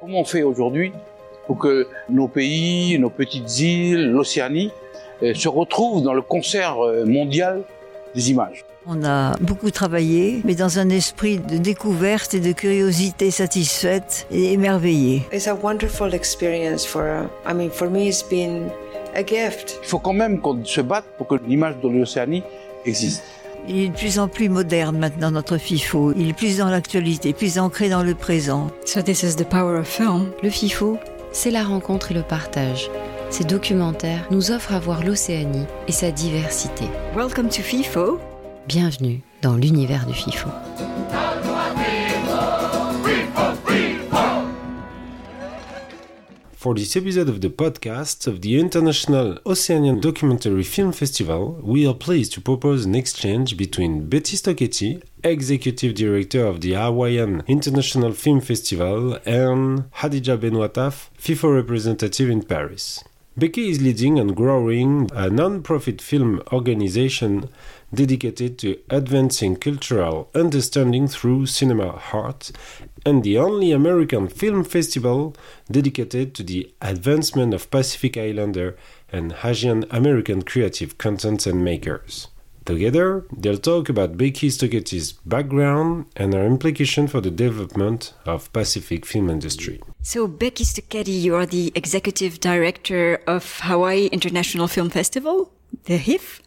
Comment on fait aujourd'hui pour que nos pays, nos petites îles, l'Océanie euh, se retrouvent dans le concert euh, mondial des images? On a beaucoup travaillé, mais dans un esprit de découverte et de curiosité satisfaite et émerveillée. It's a wonderful experience for, uh, I mean, for me, it's been a gift. Il faut quand même qu'on se batte pour que l'image de l'Océanie existe. Il est de plus en plus moderne maintenant, notre FIFO. Il est plus dans l'actualité, plus ancré dans le présent. So this is the power of film. Le FIFO, c'est la rencontre et le partage. Ces documentaires nous offrent à voir l'Océanie et sa diversité. Welcome to FIFO. Bienvenue dans l'univers du FIFO. For this episode of the podcast of the International Oceanian Documentary Film Festival, we are pleased to propose an exchange between Becky Stocchetti, Executive Director of the Hawaiian International Film Festival, and Khadidja Benouataf, FIFO representative in Paris. Becky is leading and growing a non-profit film organization dedicated to advancing cultural understanding through cinema art and the only American film festival dedicated to the advancement of Pacific Islander and Asian American creative content and makers. Together, they'll talk about Becky Stocchetti's background and her implication for the development of Pacific film industry. So Becky Stocchetti, you are the executive director of Hawaii International Film Festival, the HIFF.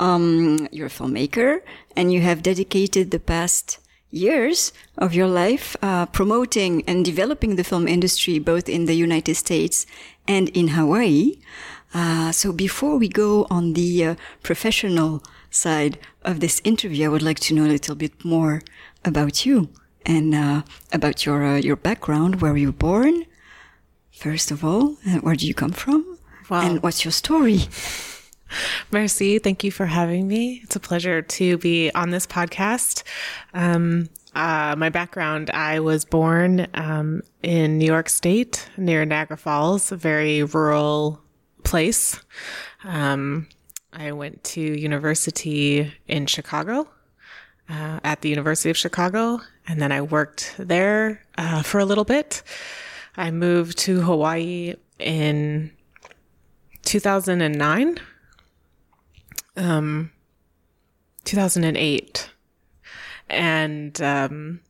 Um, you're a filmmaker and you have dedicated the past years of your life uh, promoting and developing the film industry both in the United States and in Hawaii. Uh, so before we go on the uh, professional side of this interview, I would like to know a little bit more about you and uh, about your uh, your background, where you were born. First of all, where do you come from? Wow. And what's your story? Merci. Thank you for having me. It's a pleasure to be on this podcast. Um, uh, my background, I was born um, in New York State near Niagara Falls, a very rural place. Um, I went to university in Chicago, uh, at the University of Chicago, and then I worked there uh, for a little bit. I moved to Hawaii in 2009 um 2008 and um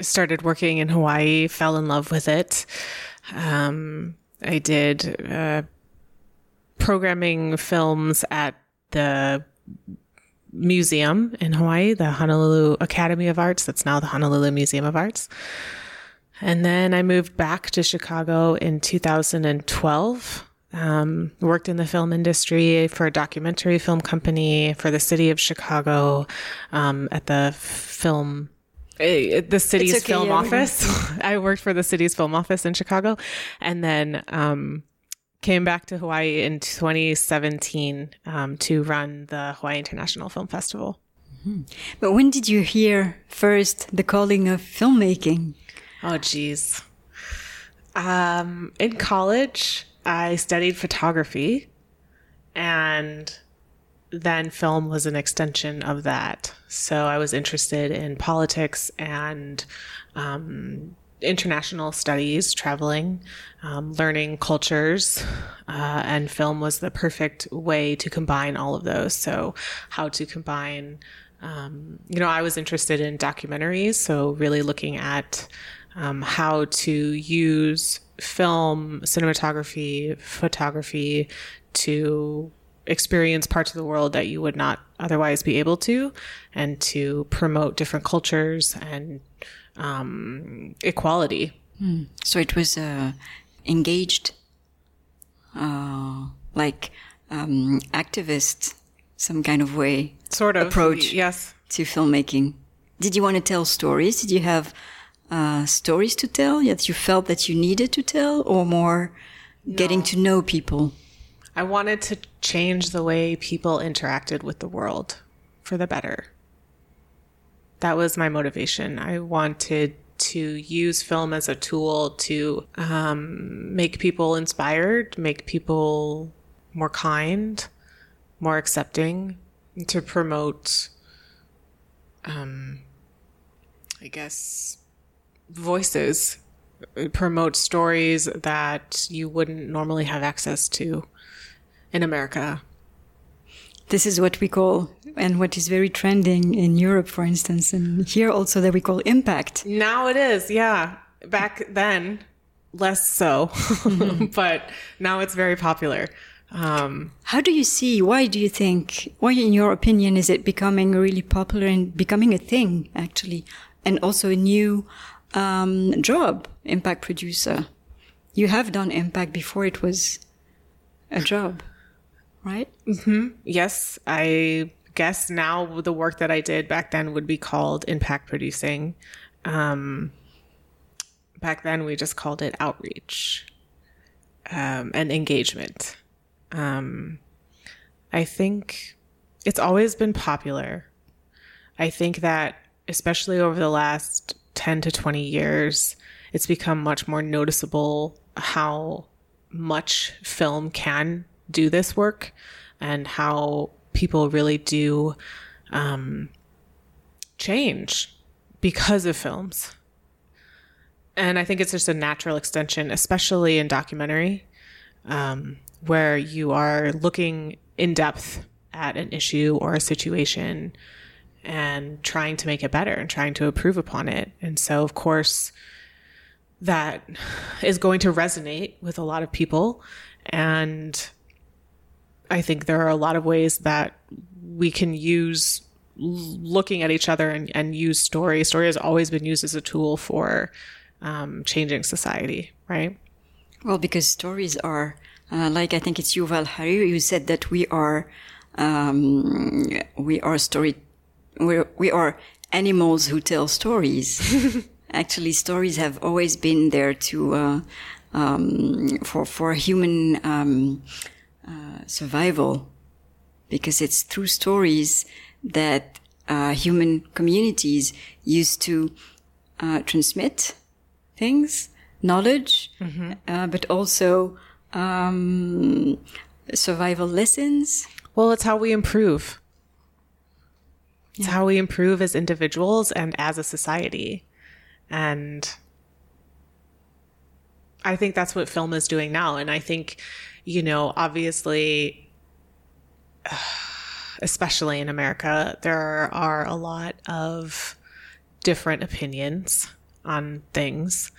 started working in Hawaii fell in love with it. Um I did uh programming films at the museum in Hawaii the Honolulu Academy of Arts. That's now the Honolulu Museum of Arts. And then I moved back to Chicago in 2012 um, worked in the film industry for a documentary film company for the city of Chicago um, at the film. eh, The city's okay, film yeah. office. I worked for the city's film office in Chicago, and then um, came back to Hawaii in 2017 um, to run the Hawaii International Film Festival. But when did you hear first the calling of filmmaking? Oh, geez. Um, in college, I studied photography, and then film was an extension of that. So I was interested in politics and um, international studies, traveling, um, learning cultures, uh, and film was the perfect way to combine all of those. So, how to combine um, you know, I was interested in documentaries, so really looking at um, how to use film, cinematography, photography to experience parts of the world that you would not otherwise be able to, and to promote different cultures and um, equality. So it was uh, engaged, uh, like um, activist, some kind of way Sort of approach Yes. to filmmaking. Did you want to tell stories? Did you have uh, stories to tell that you felt that you needed to tell, or more getting to know people? I wanted to change the way people interacted with the world for the better. That was my motivation. I wanted to use film as a tool to um, make people inspired, make people more kind, more accepting, to promote, um, I guess, voices promote stories that you wouldn't normally have access to in America. This is what we call, and what is very trending in Europe, for instance, and here also that we call impact. Now it is, yeah. Back then, less so, but now it's very popular. Um, How do you see? Why do you think? Why, in your opinion, is it becoming really popular and becoming a thing, actually, and also a new um, job, impact producer? You have done impact before it was a job, right? Mm-hmm. yes, I guess now the work that I did back then would be called impact producing. Um, back then, we just called it outreach um, and engagement. Um, I think it's always been popular. I think that, especially over the last 10 to 20 years, it's become much more noticeable how much film can do this work and how people really do um, change because of films. And I think it's just a natural extension, especially in documentary, um, where you are looking in depth at an issue or a situation and trying to make it better and trying to improve upon it. And so, of course, that is going to resonate with a lot of people. And I think there are a lot of ways that we can use looking at each other and, and use story. Story has always been used as a tool for um, changing society, right? Well, because stories are uh, like I think it's Yuval Harari who said that we are um, we are story we we are animals who tell stories. Actually, stories have always been there to uh, um, for for human um, uh, survival because it's through stories that uh, human communities used to uh, transmit things, knowledge, uh, but also um, survival lessons. Well, it's how we improve. It's how we improve as individuals and as a society. And I think that's what film is doing now. And I think, you know, obviously, especially in America, there are a lot of different opinions on things.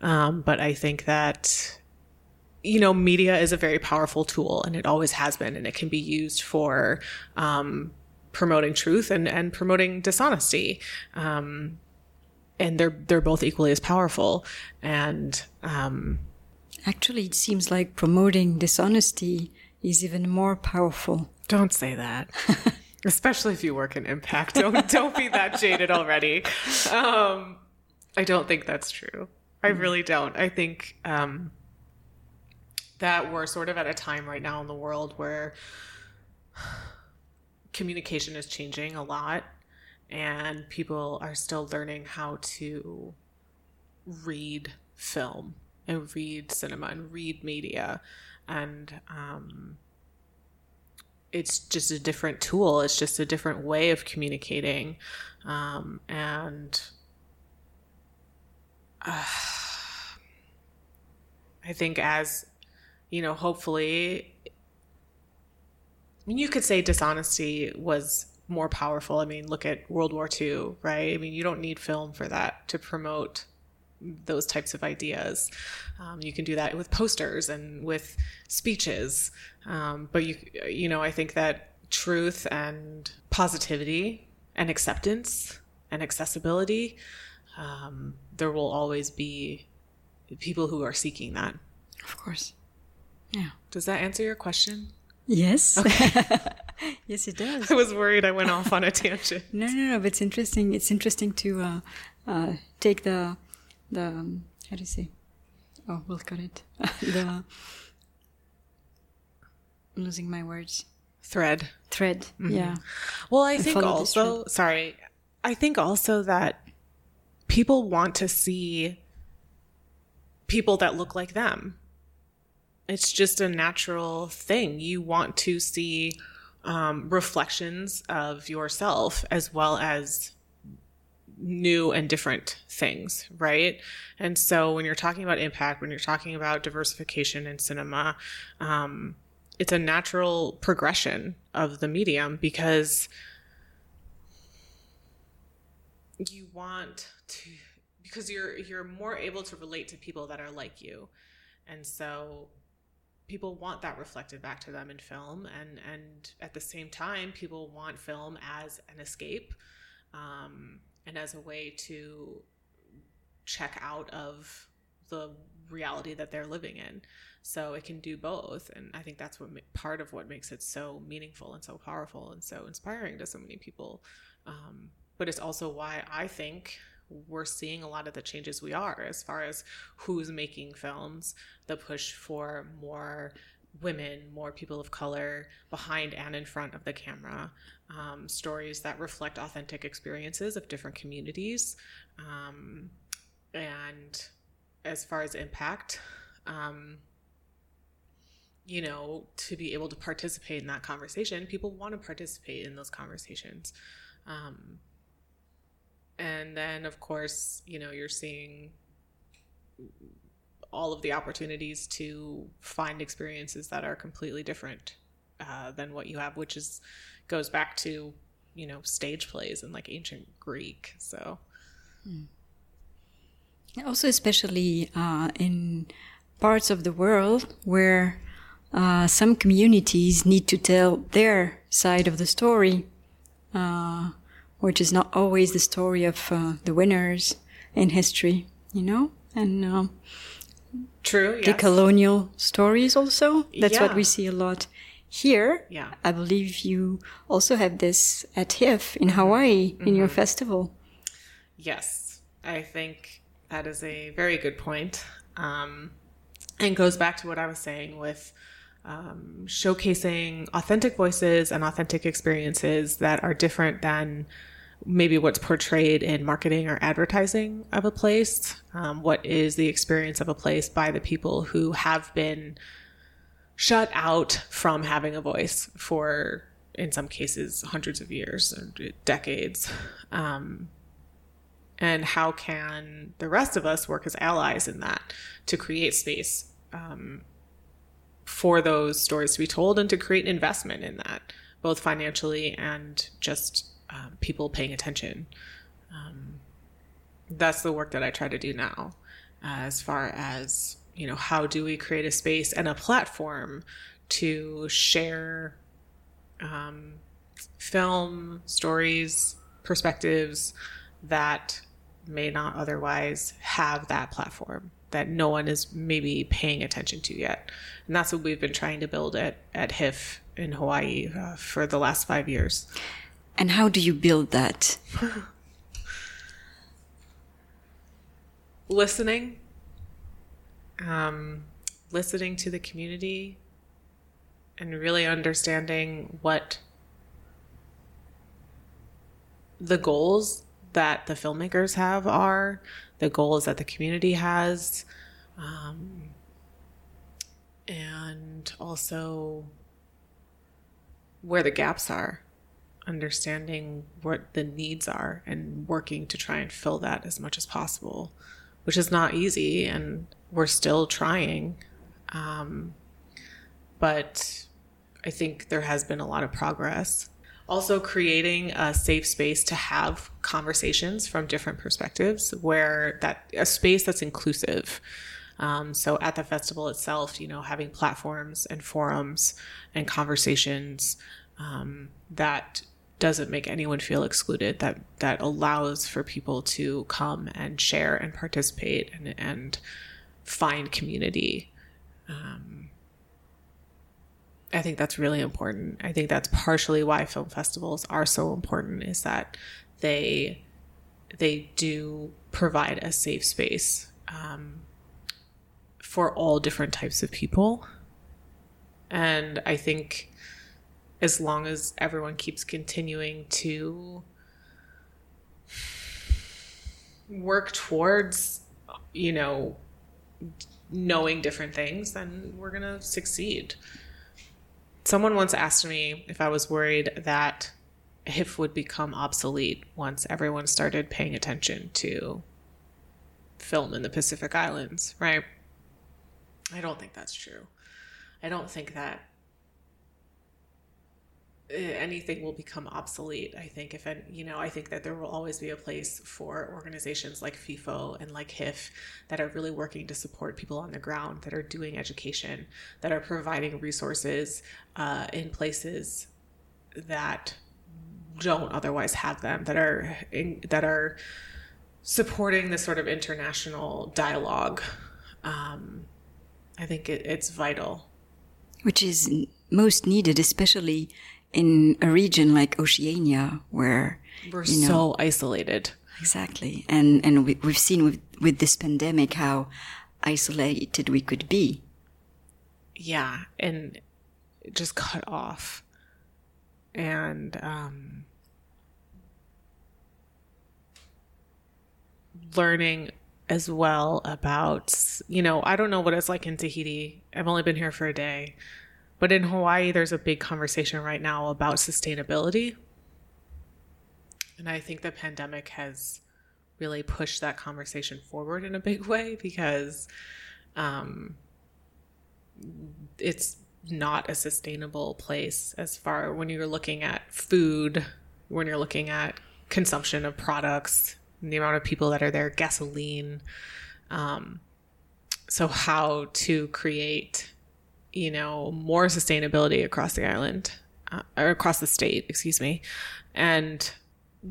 Um, but I think that you know, media is a very powerful tool and it always has been, and it can be used for um, promoting truth and, and promoting dishonesty. Um, and they're they're both equally as powerful. And um, Actually, it seems like promoting dishonesty is even more powerful. don't say that, especially if you work in impact. Don't don't be that jaded already. Um, I don't think that's true. I really don't. I think um, that we're sort of at a time right now in the world where communication is changing a lot and people are still learning how to read film and read cinema and read media. And um, it's just a different tool. It's just a different way of communicating. Um, and uh, i think as you know hopefully mean, you could say dishonesty was more powerful. I mean, look at World War II, right? I mean, you don't need film for that to promote those types of ideas. Um, you can do that with posters and with speeches. Um, but you, you know, I think that truth and positivity and acceptance and accessibility, um, there will always be people who are seeking that. Of course. Yeah. Does that answer your question? Yes. yes, it does. I was worried I went off on a tangent. No, no, no. But it's interesting. It's interesting to uh, uh, take the the um, how do you say? Oh, we'll cut it. the I'm losing my words. Thread. Thread. Yeah. Well, I think also, sorry, I think also that people want to see people that look like them. It's just a natural thing. You want to see um, reflections of yourself as well as new and different things, right? And so when you're talking about impact, when you're talking about diversification in cinema, um, it's a natural progression of the medium because you want to because you're you're more able to relate to people that are like you and so people want that reflected back to them in film and and at the same time people want film as an escape um, and as a way to check out of the reality that they're living in. So it can do both and i think that's what part of what makes it so meaningful and so powerful and so inspiring to so many people. Um, but it's also why i think we're seeing a lot of the changes we are as far as who's making films, the push for more women, more people of color behind and in front of the camera, um, stories that reflect authentic experiences of different communities. Um, and as far as impact, um, you know, to be able to participate in that conversation, people want to participate in those conversations. Um, and then of course you know you're seeing all of the opportunities to find experiences that are completely different uh, than what you have which is goes back to you know stage plays and like ancient greek so hmm. also especially uh, in parts of the world where uh, some communities need to tell their side of the story uh, which is not always the story of uh, the winners in history, you know, and uh, true the yes. colonial stories also. That's yeah. what we see a lot here. Yeah, I believe you also have this at HIFF in Hawaii mm-hmm. in your mm-hmm. festival. Yes, I think that is a very good point, um, and goes back to what I was saying with um, showcasing authentic voices and authentic experiences that are different than maybe what's portrayed in marketing or advertising of a place. Um, what is the experience of a place by the people who have been shut out from having a voice for, in some cases, hundreds of years or decades. Um, and how can the rest of us work as allies in that to create space um, for those stories to be told and to create an investment in that, both financially and just um, people paying attention. Um, that's the work that I try to do now, uh, as far as you know, how do we create a space and a platform to share um, film stories, perspectives that may not otherwise have that platform that no one is maybe paying attention to yet. And that's what we've been trying to build at, at HIFF in Hawaii uh, for the last five years. And how do you build that? listening, um, listening to the community, and really understanding what the goals that the filmmakers have are, the goals that the community has, um, and also where the gaps are understanding what the needs are and working to try and fill that as much as possible, which is not easy, and we're still trying. Um, but I think there has been a lot of progress. Also, creating a safe space to have conversations from different perspectives, where that a space that's inclusive. Um, so at the festival itself, you know, having platforms and forums and conversations um, that doesn't make anyone feel excluded that that allows for people to come and share and participate and and find community um, I think that's really important. I think that's partially why film festivals are so important is that they they do provide a safe space um, for all different types of people. And I think as long as everyone keeps continuing to work towards, you know, knowing different things, then we're going to succeed. Someone once asked me if I was worried that HIFF would become obsolete once everyone started paying attention to film in the Pacific Islands, right? I don't think that's true. I don't think that anything will become obsolete. I think if any, you know, I think that there will always be a place for organizations like FIFO and like HIFF that are really working to support people on the ground, that are doing education, that are providing resources uh, in places that don't otherwise have them, that are in, that are supporting this sort of international dialogue. Um, I think it, it's vital. Which is most needed, especially in a region like Oceania, where we're you know, so isolated. Exactly, and and we, we've seen with with this pandemic how isolated we could be. Yeah, and just cut off, and um, learning as well about, you know, I don't know what it's like in Tahiti. I've only been here for a day. But in Hawaii, there's a big conversation right now about sustainability. And I think the pandemic has really pushed that conversation forward in a big way because um, it's not a sustainable place as far when you're looking at food, when you're looking at consumption of products, the amount of people that are there, gasoline. Um, so, how to create, you know, more sustainability across the island uh, or across the state, excuse me, and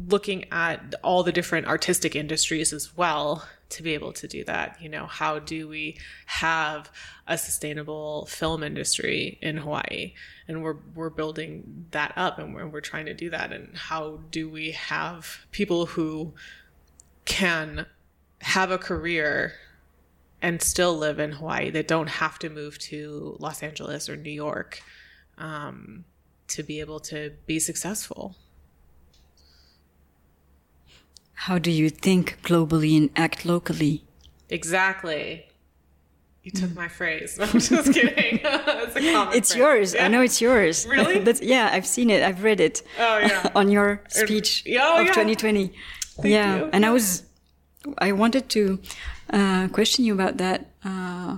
looking at all the different artistic industries as well to be able to do that. You know, how do we have a sustainable film industry in Hawaii? And we're we're building that up, and we're, we're trying to do that. And how do we have people who can have a career and still live in Hawaii that don't have to move to Los Angeles or New York um, to be able to be successful. How do you think globally and act locally? Exactly. You took my phrase. I'm just kidding. it's it's phrase. yours. Yeah. I know it's yours. Really? That's, yeah, I've seen it. I've read it. Oh, yeah. on your speech Oh, of yeah. 2020. yeah, you. and I was, I wanted to uh, question you about that. Uh,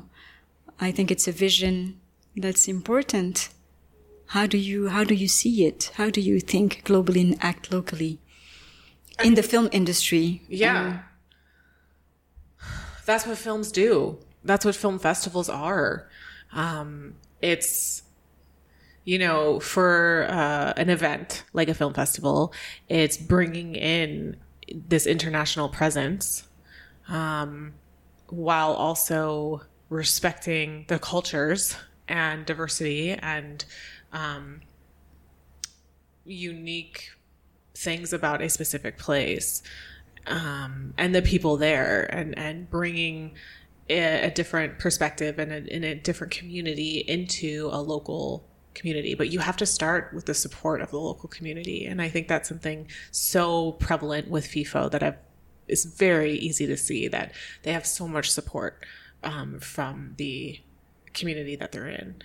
I think it's a vision that's important. How do you how do you see it? How do you think globally and act locally in the film industry? Yeah. That's what films do. That's what film festivals are. Um, it's, you know, for uh, an event like a film festival, it's bringing in this international presence um, while also respecting the cultures and diversity and um, unique things about a specific place um, and the people there and, and bringing a, a different perspective and a, in a different community into a local community but you have to start with the support of the local community. And i think that's something so prevalent with fifo that i've it's very easy to see that they have so much support um, from the community that they're in.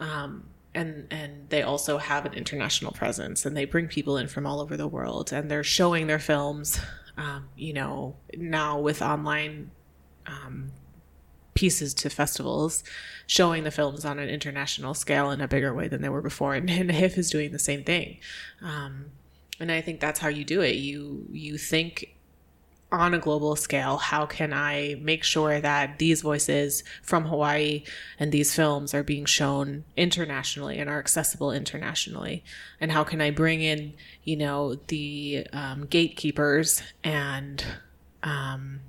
Um, and and they also have an international presence and they bring people in from all over the world and they're showing their films um, you know now with online um, pieces to festivals showing the films on an international scale in a bigger way than they were before. And, and HIFF is doing the same thing. Um, and I think that's how you do it. You you think on a global scale, how can I make sure that these voices from Hawaii and these films are being shown internationally and are accessible internationally? And how can I bring in, you know, the um, gatekeepers and um,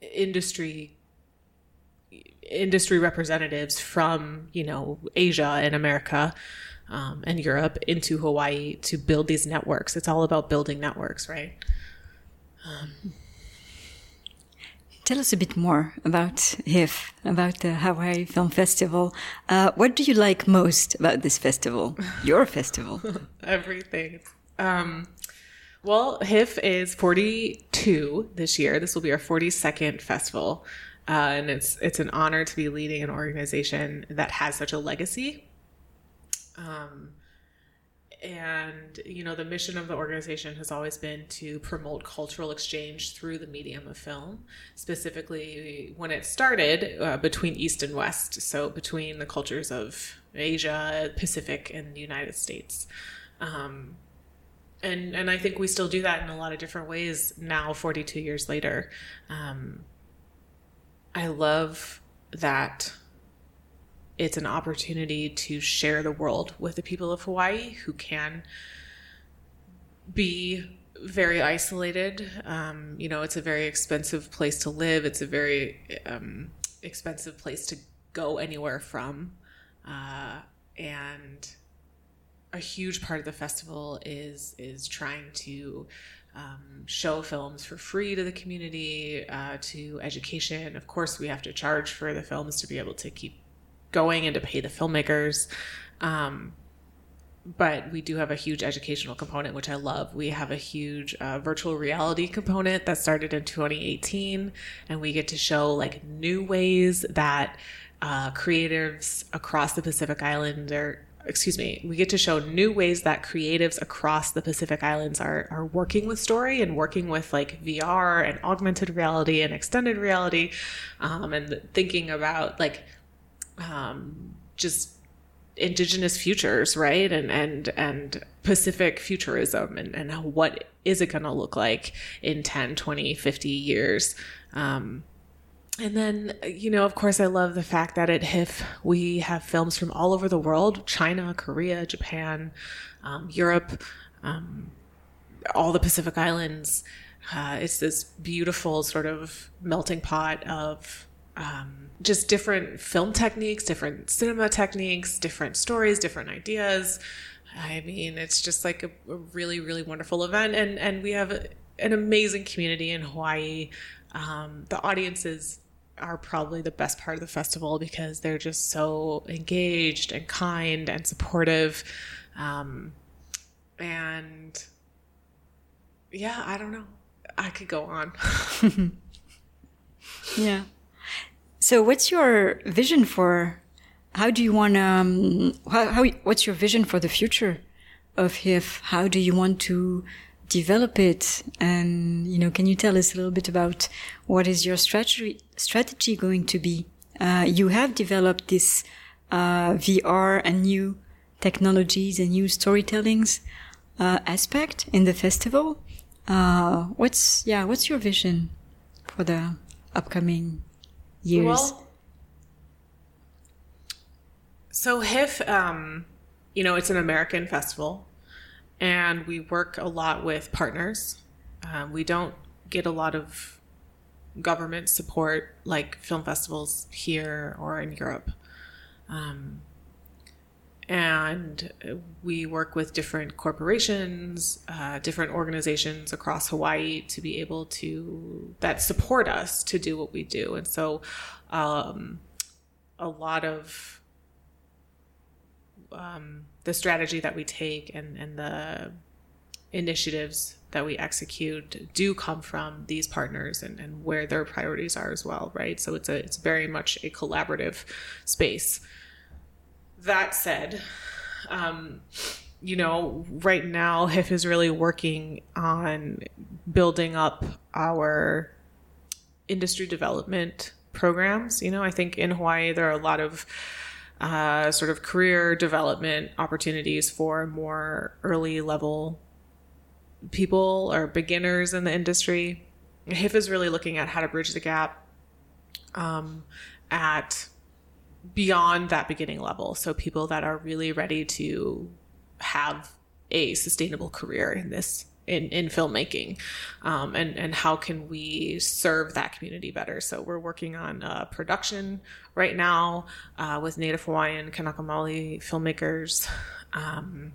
industry industry representatives from, you know, Asia and America um, and Europe into Hawaii to build these networks? It's all about building networks, right? Tell us a bit more about HIFF, about the Hawaii Film Festival. Uh, what do you like most about this festival, your festival? everything. Um, well, HIFF is 42 this year. This will be our 42nd festival, uh, and it's it's an honor to be leading an organization that has such a legacy. Um, and you know the mission of the organization has always been to promote cultural exchange through the medium of film specifically when it started uh, between east and west so between the cultures of asia pacific and the united states um, and and i think we still do that in a lot of different ways now 42 years later um, i love that it's an opportunity to share the world with the people of Hawaii who can be very isolated. Um, you know, it's a very expensive place to live. It's a very um, expensive place to go anywhere from. Uh, and a huge part of the festival is is trying to um, show films for free to the community, uh, to education. Of course, we have to charge for the films to be able to keep going and to pay the filmmakers. Um, but we do have a huge educational component, which I love. We have a huge uh, virtual reality component that started in 2018, and we get to show like new ways that uh, creatives across the Pacific Island are. Excuse me. We get to show new ways that creatives across the Pacific Islands are are working with story and working with like VR and augmented reality and extended reality, um, and thinking about like um, just indigenous futures right and and and pacific futurism and, and what is it going to look like in 10 20 50 years um, and then you know of course i love the fact that at HIFF we have films from all over the world china korea japan um, europe um, all the pacific islands uh, it's this beautiful sort of melting pot of um, just different film techniques, different cinema techniques, different stories, different ideas. I mean, it's just like a, a really, really wonderful event, and and we have an amazing community in Hawaii. Um, the audiences are probably the best part of the festival because they're just so engaged and kind and supportive, um, and yeah, I don't know. I could go on. yeah. So, what's your vision for? How do you want to? Um, how, how? What's your vision for the future of HIFF? How do you want to develop it? And you know, can you tell us a little bit about what is your strategy strategy going to be? Uh, you have developed this uh, VR and new technologies and new storytellings uh, aspect in the festival. Uh, what's yeah? What's your vision for the upcoming years? Well, so HIFF, um, you know, it's an American festival, and we work a lot with partners. Um, we don't get a lot of government support like film festivals here or in Europe. Um, and we work with different corporations, uh, different organizations across Hawaii to be able to that support us to do what we do. And so, um, a lot of um, the strategy that we take and, and the initiatives that we execute do come from these partners and, and where their priorities are as well, right? So it's a it's very much a collaborative space that said, um, you know, right now HIFF is really working on building up our industry development programs. You know, I think in Hawaii there are a lot of uh, sort of career development opportunities for more early level people or beginners in the industry. HIFF is really looking at how to bridge the gap um, at beyond that beginning level. So people that are really ready to have a sustainable career in this in, in filmmaking um, and and how can we serve that community better? So we're working on production right now uh, with native hawaiian kanaka maoli filmmakers. Um,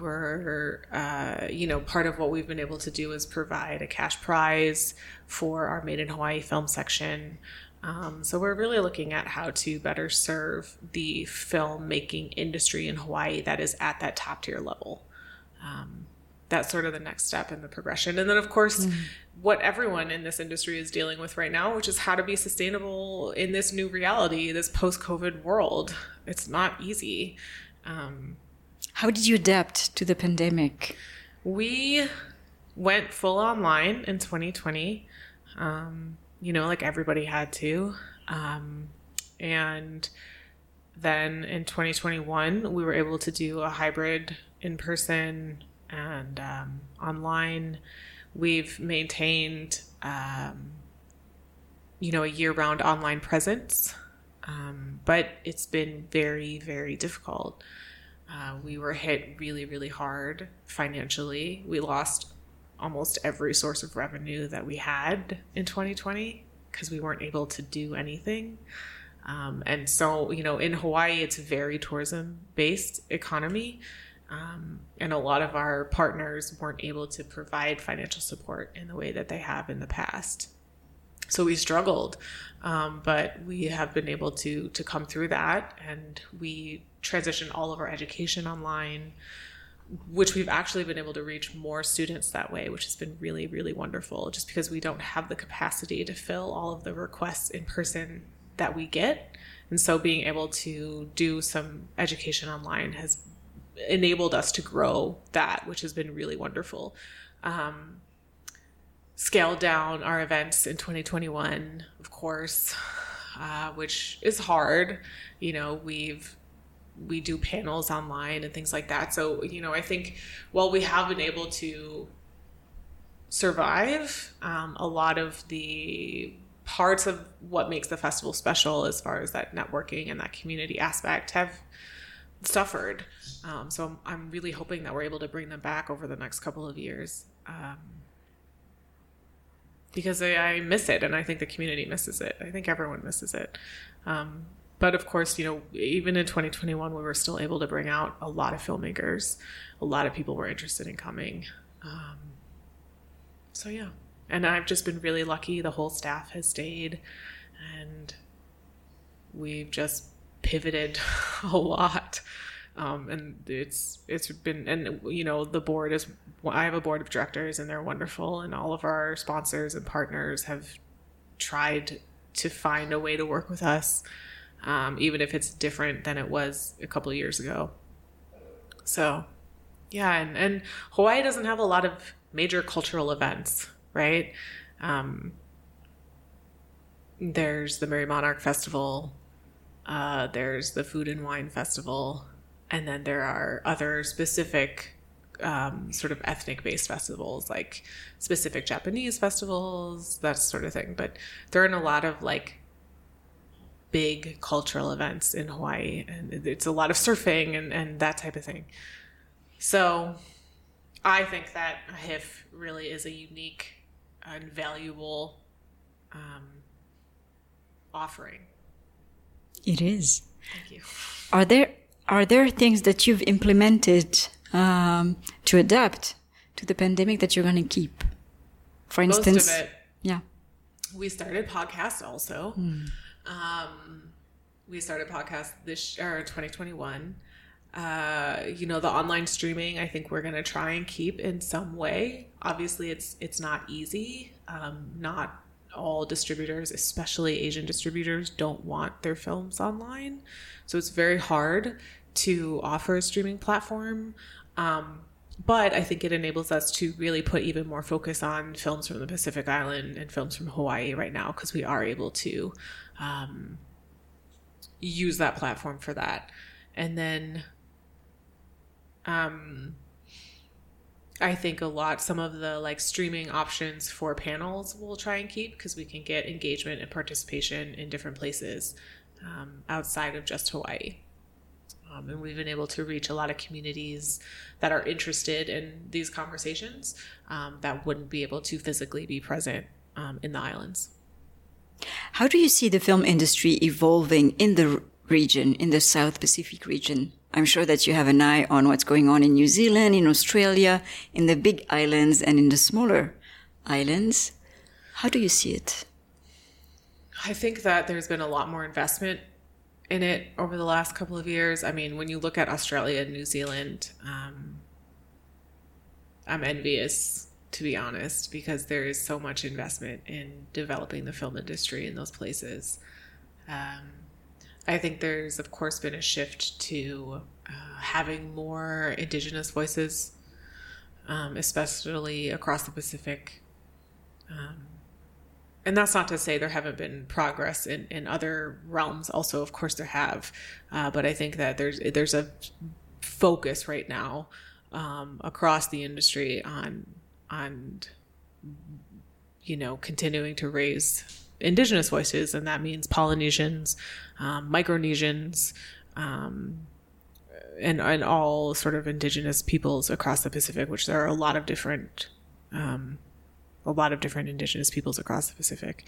we're uh, you know part of what we've been able to do is provide a cash prize for our made in hawaii film section. Um, so we're really looking at how to better serve the filmmaking industry in Hawaii that is at that top tier level. Um, that's sort of the next step in the progression. And then, of course, mm-hmm. what everyone in this industry is dealing with right now, which is how to be sustainable in this new reality, this post COVID world. It's not easy. Um, How did you adapt to the pandemic? We went full online in 2020. Um, you know, like everybody had to. Um, and then in 2021, we were able to do a hybrid in person and um, online. We've maintained, um, you know, a year round online presence, um, but it's been very, very difficult. Uh, we were hit really, really hard financially. We lost almost every source of revenue that we had in 2020 because we weren't able to do anything. Um, and so, you know, in Hawaii, it's a very tourism based economy. Um, and a lot of our partners weren't able to provide financial support in the way that they have in the past. So we struggled, um, but we have been able to to come through that, and we transitioned all of our education online, which we've actually been able to reach more students that way, which has been really really wonderful. Just because we don't have the capacity to fill all of the requests in person that we get, and so being able to do some education online has enabled us to grow that, which has been really wonderful. Um, scaled down our events in 2021, of course, uh, which is hard. You know, we've we do panels online and things like that. So, you know, I think while we have been able to survive, um, a lot of the parts of what makes the festival special, as far as that networking and that community aspect, have suffered. Um, so I'm, really hoping that we're able to bring them back over the next couple of years. Um, because I, I, miss it and I think the community misses it. I think everyone misses it. Um, but of course, you know, even in 2021, we were still able to bring out a lot of filmmakers. A lot of people were interested in coming. Um, so yeah. And I've just been really lucky. The whole staff has stayed and we've just pivoted a lot. Um, and it's it's been and you know the board is I have a board of directors and they're wonderful and all of our sponsors and partners have tried to find a way to work with us um, even if it's different than it was a couple of years ago so yeah and, and Hawaii doesn't have a lot of major cultural events right um, there's the Merrie Monarch Festival uh, there's the Food and Wine Festival and then there are other specific um, sort of ethnic based festivals like specific japanese festivals that sort of thing. But there aren't a lot of like big cultural events in hawaii and it's a lot of surfing and, and that type of thing. So i think that HIFF really is a unique and valuable um, offering it is thank you are there are there things that you've implemented um, to adapt to the pandemic that you're going to keep? For instance, Most of it. Yeah. We started podcast also. Mm. Um, we started podcast this or 2021. Uh, you know, the online streaming. I think we're going to try and keep in some way. Obviously, it's it's not easy. Um, not all distributors, especially Asian distributors, don't want their films online. So it's very hard to offer a streaming platform. Um, but I think it enables us to really put even more focus on films from the Pacific Island and films from Hawaii right now because we are able to um, use that platform for that. And then um, I think a lot, some of the like streaming options for panels we'll try and keep because we can get engagement and participation in different places um, outside of just Hawaii. Um, and we've been able to reach a lot of communities that are interested in these conversations um, that wouldn't be able to physically be present um, in the islands. How do you see the film industry evolving in the region, in the South Pacific region? I'm sure that you have an eye on what's going on in New Zealand, in Australia, in the big islands, and in the smaller islands. How do you see it? I think that there's been a lot more investment in it over the last couple of years. I mean, when you look at Australia and New Zealand, um, I'm envious, to be honest, because there is so much investment in developing the film industry in those places. Um, I think there's, of course, been a shift to uh, having more indigenous voices, um, especially across the Pacific. Um, and that's not to say there haven't been progress in, in other realms. Also, of course, there have, uh, but I think that there's there's a focus right now um, across the industry on on you know continuing to raise indigenous voices, and that means Polynesians, um, Micronesians, um, and and all sort of indigenous peoples across the Pacific, which there are a lot of different um, a lot of different indigenous peoples across the Pacific.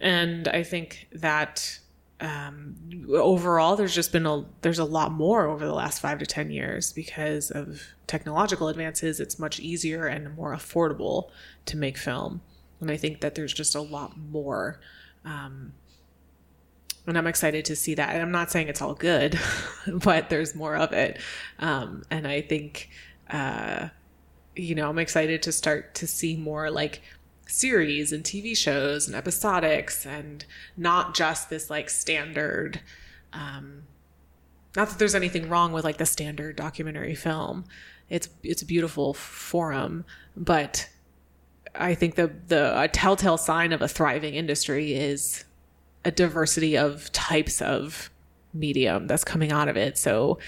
And I think that um, overall, there's just been a there's a lot more over the last five to ten years because of technological advances. It's much easier and more affordable to make film, and I think that there's just a lot more. Um, and I'm excited to see that. And I'm not saying it's all good, but there's more of it. Um, and I think uh, you know, I'm excited to start to see more like series and TV shows and episodics and not just this like standard um not that there's anything wrong with like the standard documentary film. It's it's a beautiful forum, but I think the the telltale sign of a thriving industry is a diversity of types of medium that's coming out of it. So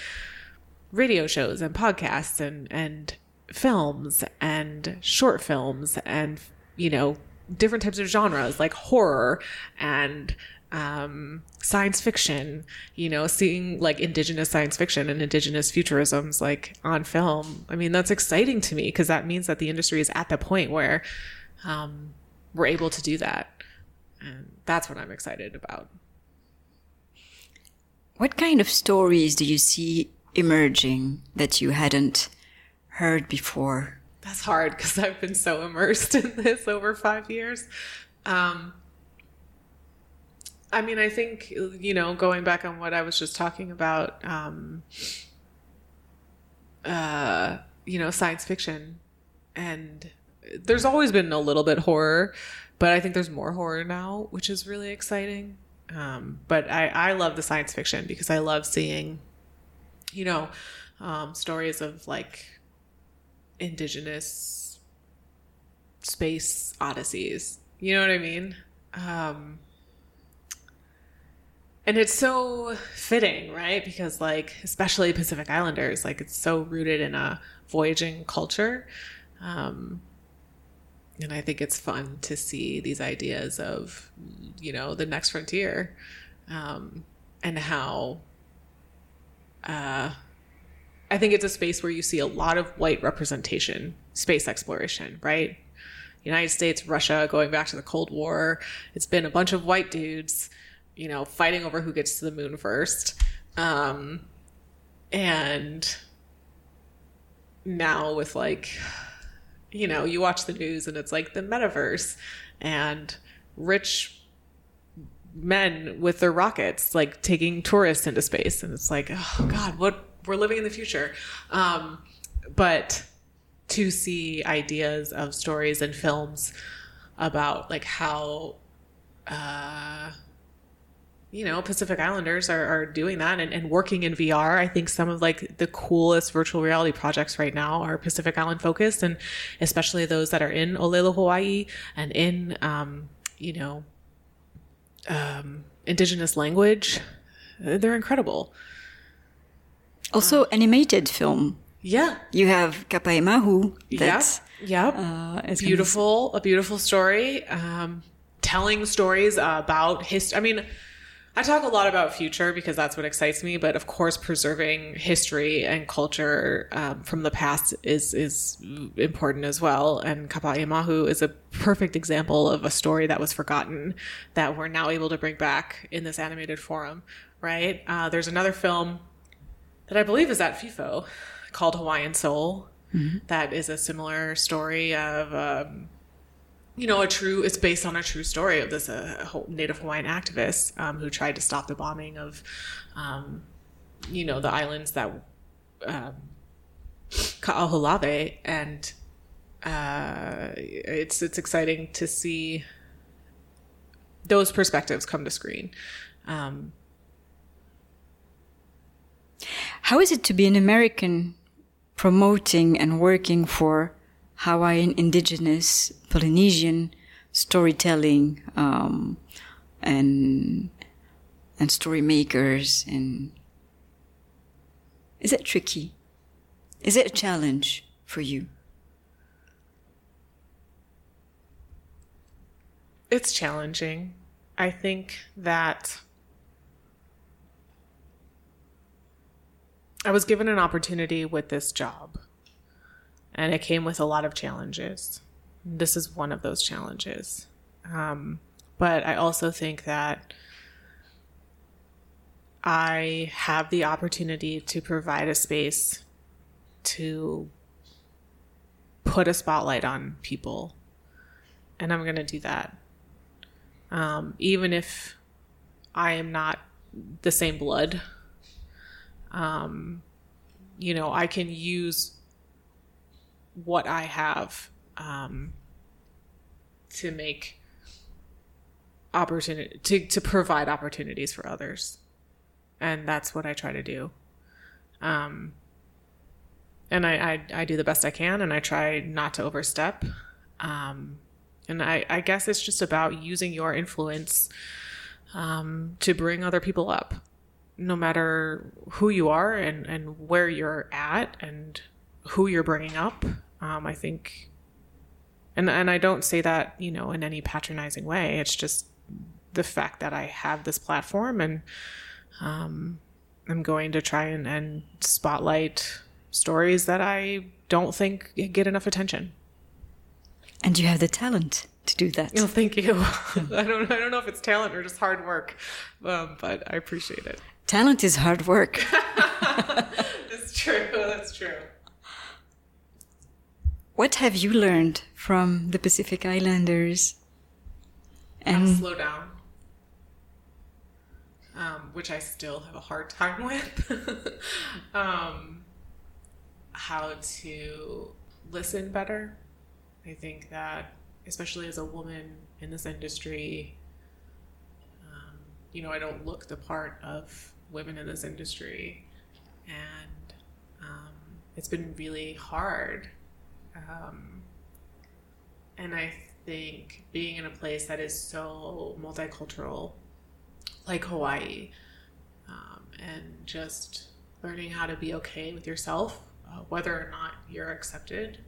radio shows and podcasts and and films and short films and you know different types of genres like horror and um, science fiction you know seeing like indigenous science fiction and indigenous futurisms like on film i mean that's exciting to me because that means that the industry is at the point where um, we're able to do that and that's what i'm excited about what kind of stories do you see emerging that you hadn't heard before? That's hard because I've been so immersed in this over five years. Um, I mean, I think, you know, going back on what I was just talking about, um, uh, you know, science fiction. And there's always been a little bit horror, but I think there's more horror now, which is really exciting. Um, but I, I love the science fiction because I love seeing, you know, um, stories of like indigenous space odysseys. You know what I mean? Um, and it's so fitting, right? Because like, especially Pacific Islanders, like it's so rooted in a voyaging culture. Um, and I think it's fun to see these ideas of, you know, the next frontier, um, and how, uh, I think it's a space where you see a lot of white representation, space exploration, right? United States, Russia, going back to the Cold War. It's been a bunch of white dudes, you know, fighting over who gets to the moon first. Um, and now with like, you know, you watch the news and it's like the metaverse and rich men with their rockets, like taking tourists into space. And it's like, oh God, what we're living in the future. Um, but to see ideas of stories and films about like how uh, you know pacific islanders are, are doing that and, and, working in vr i think some of like the coolest virtual reality projects right now are pacific island focused and especially those that are in olelo hawaii and in um, you know um, indigenous language they're incredible also, animated film. Yeah. You have Kapaemahu. That's yep. Uh, beautiful, a beautiful story. Um, telling stories about history. I mean, I talk a lot about future because that's what excites me, but of course, preserving history and culture um, from the past is is important as well. And Kapaemahu is a perfect example of a story that was forgotten that we're now able to bring back in this animated forum. Right? Uh, there's another film that I believe is at FIFO called Hawaiian Soul. Mm-hmm. That is a similar story of, um, you know, a true, it's based on a true story of this uh, Native Hawaiian activist um, who tried to stop the bombing of, um, you know, the islands that, um, Kaho'olawe. And uh, it's, it's exciting to see those perspectives come to screen. Um, how is it to be an American promoting and working for Hawaiian indigenous Polynesian storytelling um, and and story makers and is it tricky? Is it a challenge for you? It's challenging. I think that I was given an opportunity with this job, and it came with a lot of challenges. This is one of those challenges. Um, but I also think that I have the opportunity to provide a space to put a spotlight on people, and I'm going to do that um, even if I am not the same blood. Um, you know, I can use what I have um, to make opportunity to, to provide opportunities for others. And that's what i try to do. Um, and I, I, I do the best i can and i try not to overstep. Um, and I, I guess it's just about using your influence um, to bring other people up, no matter who you are and, and where you're at and who you're bringing up. Um, I think, and, and I don't say that, you know, in any patronizing way. It's just the fact that I have this platform and um, I'm going to try and, and spotlight stories that I don't think get enough attention. And you have the talent to do that. Oh, thank you. I don't I don't know if it's talent or just hard work, um, but I appreciate it. Talent is hard work. That's true. That's true. What have you learned from the Pacific Islanders? And slow down, um, which I still have a hard time with. um, how to listen better I think that, especially as a woman in this industry, um, you know, I don't look the part of women in this industry. And um, it's been really hard. Um, and I think being in a place that is so multicultural, like Hawaii, um, and just learning how to be okay with yourself, uh, whether or not you're accepted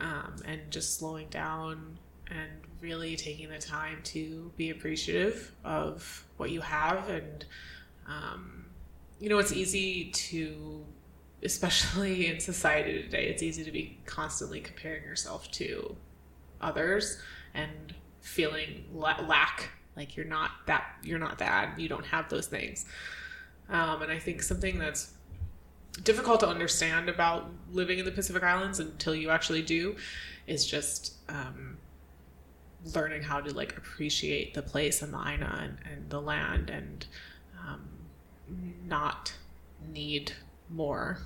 um, and just slowing down and really taking the time to be appreciative of what you have and um, you know it's easy to especially in society today it's easy to be constantly comparing yourself to others and feeling la- lack like you're not that you're not that you don't have those things. Um, and i think something that's difficult to understand about living in the Pacific Islands until you actually do is just um, learning how to like appreciate the place and the aina and, and the land and um, not need more.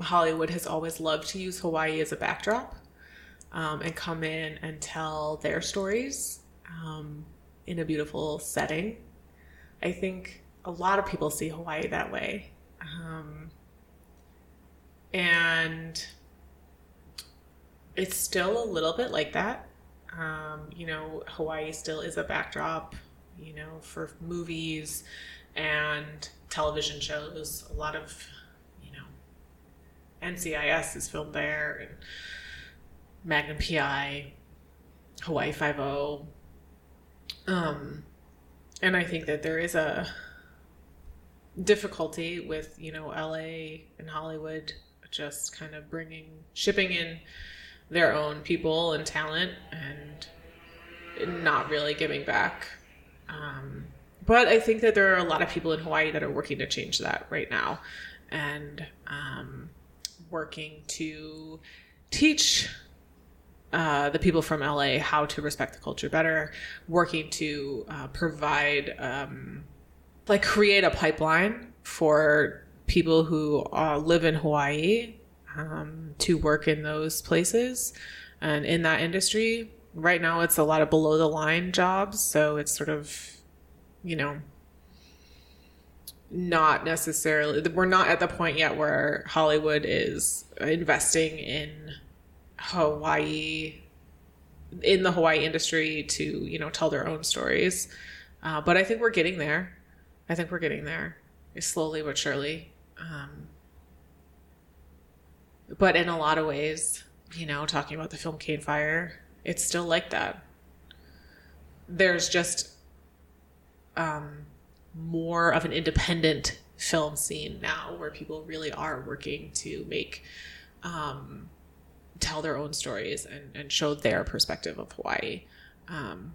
Hollywood has always loved to use Hawaii as a backdrop um, and come in and tell their stories um, in a beautiful setting. I think a lot of people see Hawaii that way. Um, and it's still a little bit like that. Um, you know, Hawaii still is a backdrop, you know, for movies and television shows. A lot of, you know, NCIS is filmed there, and Magnum PI, Hawaii Five O. Um, and I think that there is a difficulty with you know LA and Hollywood just kind of bringing shipping in their own people and talent and not really giving back. Um, but I think that there are a lot of people in Hawaii that are working to change that right now and um, working to teach uh, the people from LA how to respect the culture better, working to uh, provide um, like create a pipeline for people who uh, live in Hawaii um, to work in those places and in that industry. Right now, it's a lot of below the line jobs, so it's sort of, you know, not necessarily we're not at the point yet where Hollywood is investing in Hawaii in the Hawaii industry to you know tell their own stories. Uh, but I think we're getting there. I think we're getting there, slowly but surely. Um, but in a lot of ways, you know, talking about the film Cane Fire, it's still like that. There's just um, more of an independent film scene now where people really are working to make um, tell their own stories and, and show their perspective of Hawaii. Um,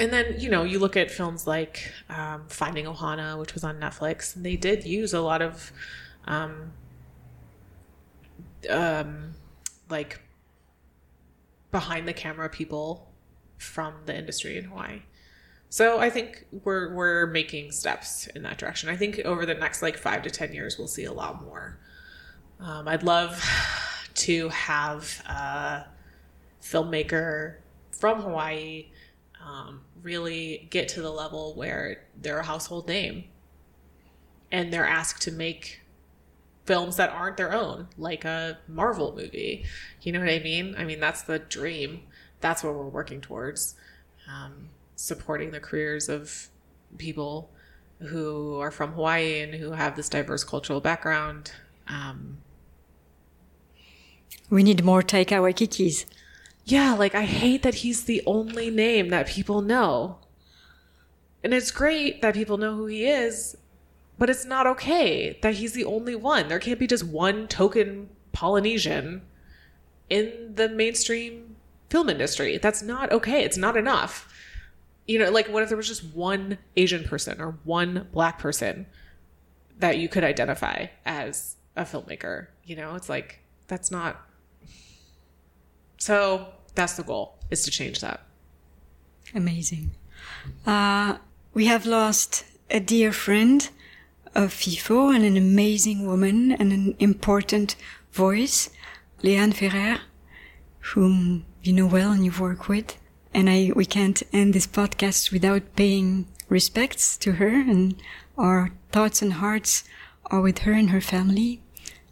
and then, you know, you look at films like um, Finding Ohana, which was on Netflix, and they did use a lot of um, um, like behind the camera people from the industry in Hawaii. So I think we're we're making steps in that direction. I think over the next like five to ten years, we'll see a lot more. Um, I'd love to have a filmmaker from Hawaii um, really get to the level where they're a household name and they're asked to make films that aren't their own, like a Marvel movie. You know what I mean? I mean, that's the dream. That's what we're working towards. Um, supporting the careers of people who are from Hawaii and who have this diverse cultural background. Um, we need more Taika Waititis. Yeah, like I hate that he's the only name that people know. And it's great that people know who he is, but it's not okay that he's the only one. There can't be just one token Polynesian in the mainstream film industry. That's not okay. It's not enough you know, like what if there was just one Asian person or one black person that you could identify as a filmmaker? You know, it's like that's not. So that's the goal is to change that. Amazing. Uh, we have lost a dear friend of FIFO and an amazing woman and an important voice, Leanne Ferrer, whom you know well and you've worked with and I we can't end this podcast without paying respects to her and our thoughts and hearts are with her and her family.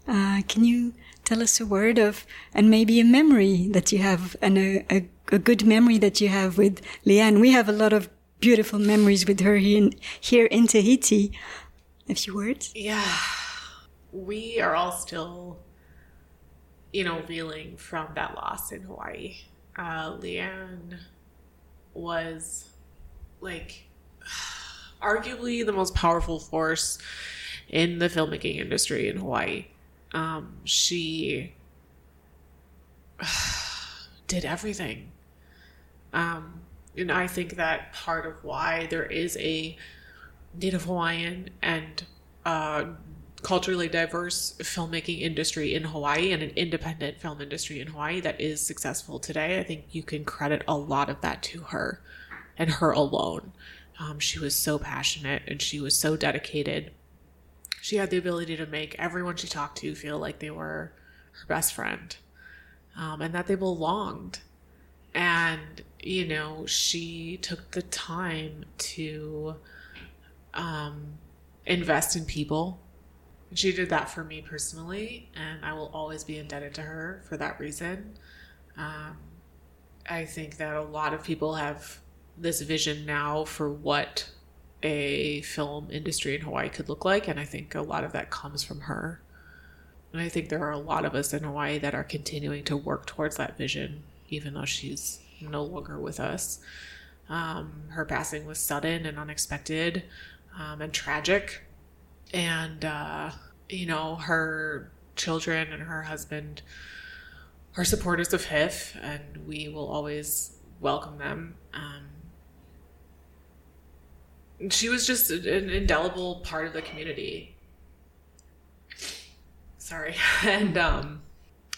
Uh, can you tell us a word of and maybe a memory that you have and a, a, a, good memory that you have with Leanne? We have a lot of beautiful memories with her here in, here in Tahiti. A few words? Yeah, we are all still, you know, reeling from that loss in Hawaii. Uh, Leanne was like arguably the most powerful force in the filmmaking industry in Hawaii. Um, she did everything. Um, and I think that part of why there is a Native Hawaiian and uh, culturally diverse filmmaking industry in Hawaii and an independent film industry in Hawaii that is successful today. I think you can credit a lot of that to her and her alone. Um, she was so passionate and she was so dedicated. She had the ability to make everyone she talked to feel like they were her best friend um, and that they belonged. And, you know, she took the time to um, invest in people she did that for me personally, and I will always be indebted to her for that reason. Um, I think that a lot of people have this vision now for what a film industry in Hawaii could look like, and I think a lot of that comes from her. And I think there are a lot of us in Hawaii that are continuing to work towards that vision, even though she's no longer with us. Um, her passing was sudden and unexpected um, and tragic and uh, you know her children and her husband are supporters of HIFF, and we will always welcome them. Um, she was just an indelible part of the community. Sorry, and um,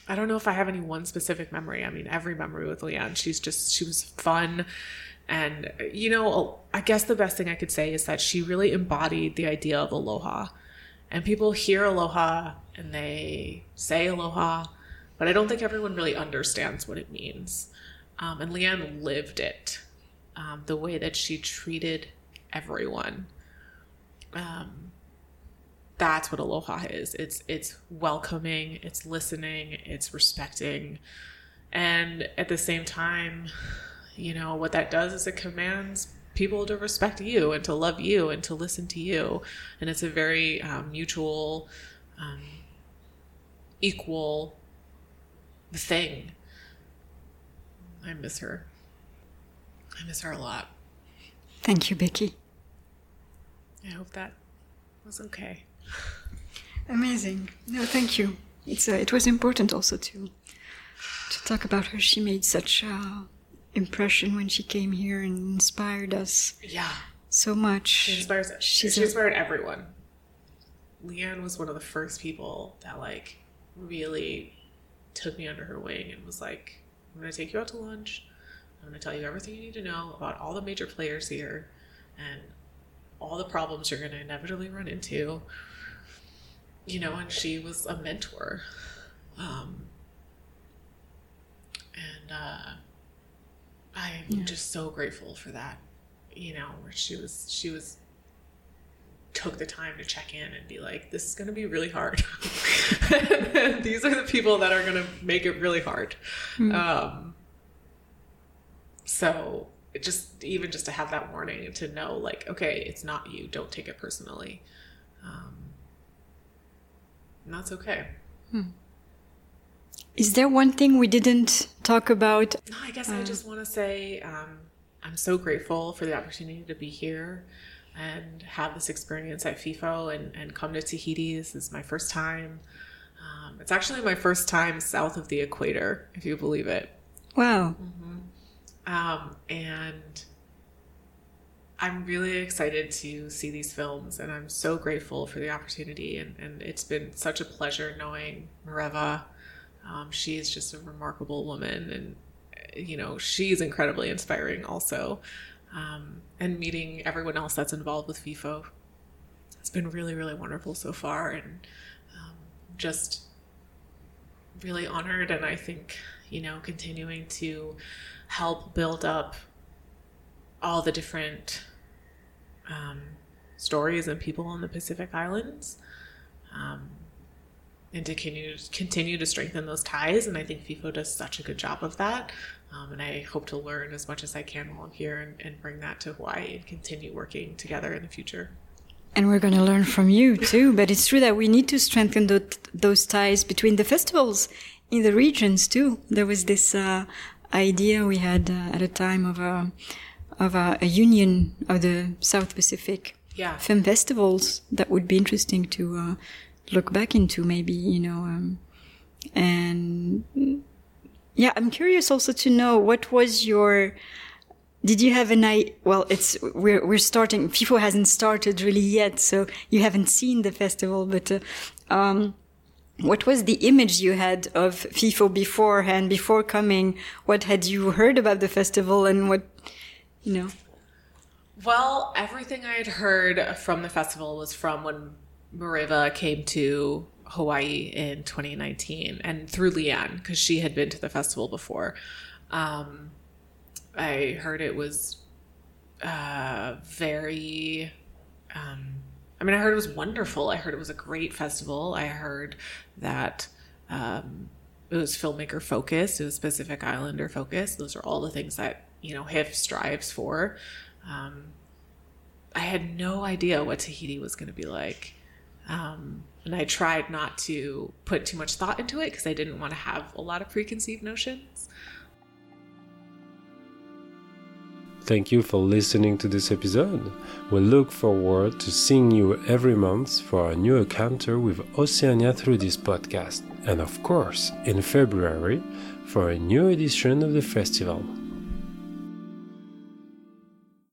I don't know if I have any one specific memory. I mean, every memory with Leanne, she's just she was fun. And, you know, I guess the best thing I could say is that she really embodied the idea of aloha. And people hear aloha and they say aloha, but I don't think everyone really understands what it means. Um, and Leanne lived it um, the way that she treated everyone. um, that's what aloha is. It's it's welcoming, it's listening, it's respecting, and at the same time, you know what that does is it commands people to respect you and to love you and to listen to you, and it's a very um, mutual, um, equal thing. I miss her. I miss her a lot. Thank you, Becky. I hope that was okay. Amazing. No, thank you. It's uh, it was important also to to talk about her. She made such a impression when she came here and inspired us Yeah. so much. She inspires She's she a- inspired everyone. Leanne was one of the first people that like really took me under her wing and was like, I'm gonna take you out to lunch. I'm gonna tell you everything you need to know about all the major players here and all the problems you're gonna inevitably run into. You know, and she was a mentor. Um and uh I'm just so grateful for that. You know, where she was she was took the time to check in and be like, this is going to be really hard. these are the people that are going to make it really hard. Um, so it just, even just to have that warning and to know, like, okay, it's not you. Don't take it personally. Um, and that's okay. Is there one thing we didn't talk about? No, I guess I just want to say um, I'm so grateful for the opportunity to be here and have this experience at FIFO and, and come to Tahiti. This is my first time. Um, it's actually my first time south of the equator, if you believe it. Wow. Um, and I'm really excited to see these films, and I'm so grateful for the opportunity. And, and it's been such a pleasure knowing Mareva. Um, she's just a remarkable woman, and you know she's incredibly inspiring, also. Um, and meeting everyone else that's involved with FIFO, it's been really, really wonderful so far, and um, just really honored. And I think you know continuing to help build up all the different um, stories and people in the Pacific Islands, um, and to continue continue to strengthen those ties. And I think FIFO does such a good job of that. Um, and I hope to learn as much as I can while I'm here and, and bring that to Hawaii and continue working together in the future. And we're going to learn from you too. But it's true that we need to strengthen tho- those ties between the festivals in the regions too. There was this uh, idea we had uh, at a time of a of a, a union of the South Pacific Yeah. film festivals that would be interesting to uh, look back into, maybe you know. Um, and yeah, I'm curious also to know what was your did you have an I? Well, it's we're we're starting. FIFO hasn't started really yet, so you haven't seen the festival. But uh, um, what was the image you had of FIFO beforehand, before coming? What had you heard about the festival, and what you know? Well, everything I had heard from the festival was from when Mareva came to Hawaii in 2019 and through Leanne, because she had been to the festival before. Um, I heard it was uh, very. Um, I mean, I heard it was wonderful. I heard it was a great festival. I heard that um, it was filmmaker focused, it was Pacific Islander focused. Those are all the things that you know HIFF strives for. Um, I had no idea what Tahiti was going to be like. Um, and I tried not to put too much thought into it because I didn't want to have a lot of preconceived notions. Thank you for listening to this episode. We look forward to seeing you every month for a new encounter with Oceania through this podcast, and of course, in February for a new edition of the festival.